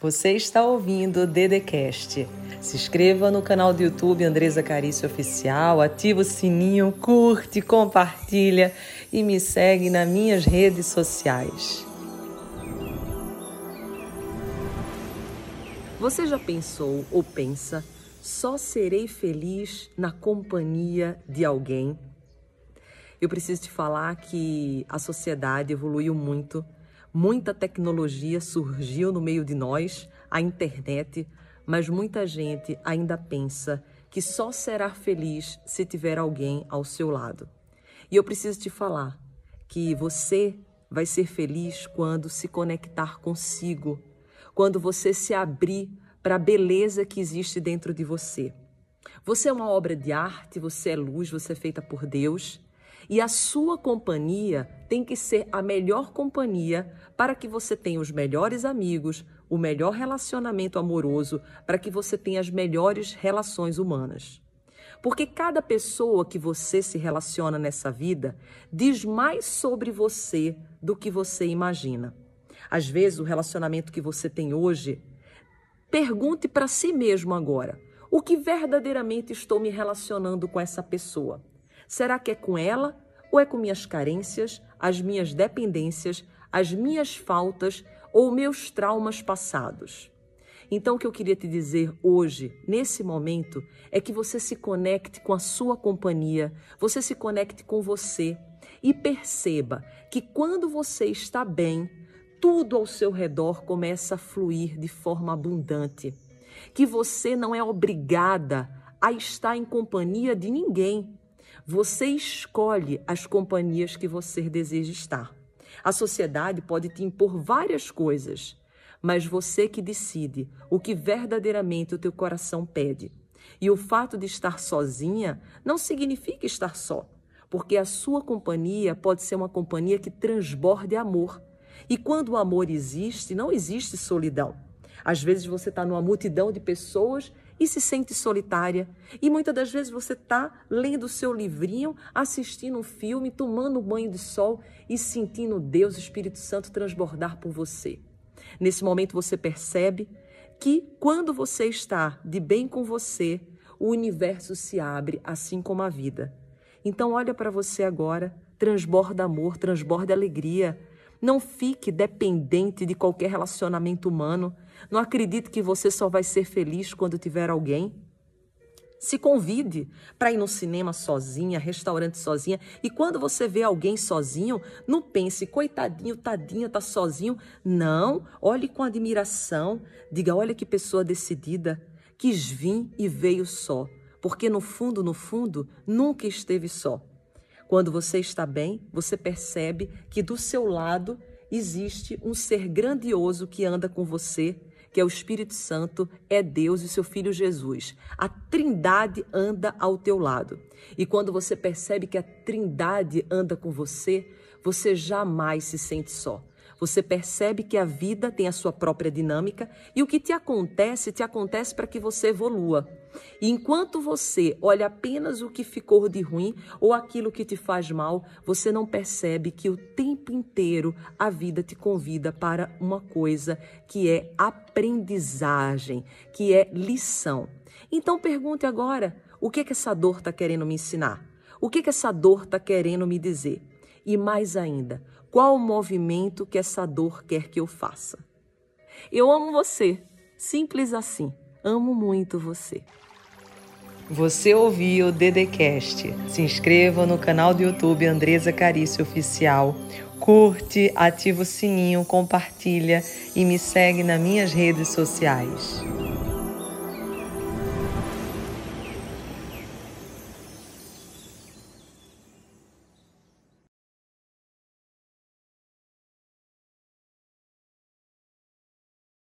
Você está ouvindo o Dedecast. Se inscreva no canal do YouTube Andresa Carício Oficial, ativa o sininho, curte, compartilha e me segue nas minhas redes sociais. Você já pensou ou pensa, só serei feliz na companhia de alguém? Eu preciso te falar que a sociedade evoluiu muito Muita tecnologia surgiu no meio de nós, a internet, mas muita gente ainda pensa que só será feliz se tiver alguém ao seu lado. E eu preciso te falar que você vai ser feliz quando se conectar consigo, quando você se abrir para a beleza que existe dentro de você. Você é uma obra de arte, você é luz, você é feita por Deus. E a sua companhia tem que ser a melhor companhia para que você tenha os melhores amigos, o melhor relacionamento amoroso, para que você tenha as melhores relações humanas. Porque cada pessoa que você se relaciona nessa vida diz mais sobre você do que você imagina. Às vezes, o relacionamento que você tem hoje, pergunte para si mesmo agora: o que verdadeiramente estou me relacionando com essa pessoa? Será que é com ela ou é com minhas carências, as minhas dependências, as minhas faltas ou meus traumas passados? Então, o que eu queria te dizer hoje, nesse momento, é que você se conecte com a sua companhia, você se conecte com você e perceba que quando você está bem, tudo ao seu redor começa a fluir de forma abundante. Que você não é obrigada a estar em companhia de ninguém. Você escolhe as companhias que você deseja estar. A sociedade pode te impor várias coisas, mas você que decide o que verdadeiramente o teu coração pede. E o fato de estar sozinha não significa estar só, porque a sua companhia pode ser uma companhia que transborde amor. E quando o amor existe, não existe solidão. Às vezes você está numa multidão de pessoas e se sente solitária. E muitas das vezes você está lendo o seu livrinho, assistindo um filme, tomando um banho de sol e sentindo Deus, Espírito Santo, transbordar por você. Nesse momento você percebe que quando você está de bem com você, o universo se abre, assim como a vida. Então olha para você agora, transborda amor, transborda alegria. Não fique dependente de qualquer relacionamento humano. Não acredite que você só vai ser feliz quando tiver alguém. Se convide para ir no cinema sozinha, restaurante sozinha. E quando você vê alguém sozinho, não pense, coitadinho, tadinha, tá sozinho. Não, olhe com admiração. Diga, olha que pessoa decidida. Quis vir e veio só. Porque no fundo, no fundo, nunca esteve só. Quando você está bem, você percebe que do seu lado existe um ser grandioso que anda com você, que é o Espírito Santo, é Deus e seu Filho Jesus. A Trindade anda ao teu lado. E quando você percebe que a Trindade anda com você, você jamais se sente só. Você percebe que a vida tem a sua própria dinâmica e o que te acontece, te acontece para que você evolua. E enquanto você olha apenas o que ficou de ruim ou aquilo que te faz mal, você não percebe que o tempo inteiro a vida te convida para uma coisa que é aprendizagem, que é lição. Então pergunte agora: o que, que essa dor está querendo me ensinar? O que, que essa dor está querendo me dizer? E mais ainda, qual o movimento que essa dor quer que eu faça? Eu amo você, simples assim. Amo muito você. Você ouviu o Dedecast. Se inscreva no canal do YouTube Andresa Carício Oficial. Curte, ativa o sininho, compartilha e me segue nas minhas redes sociais.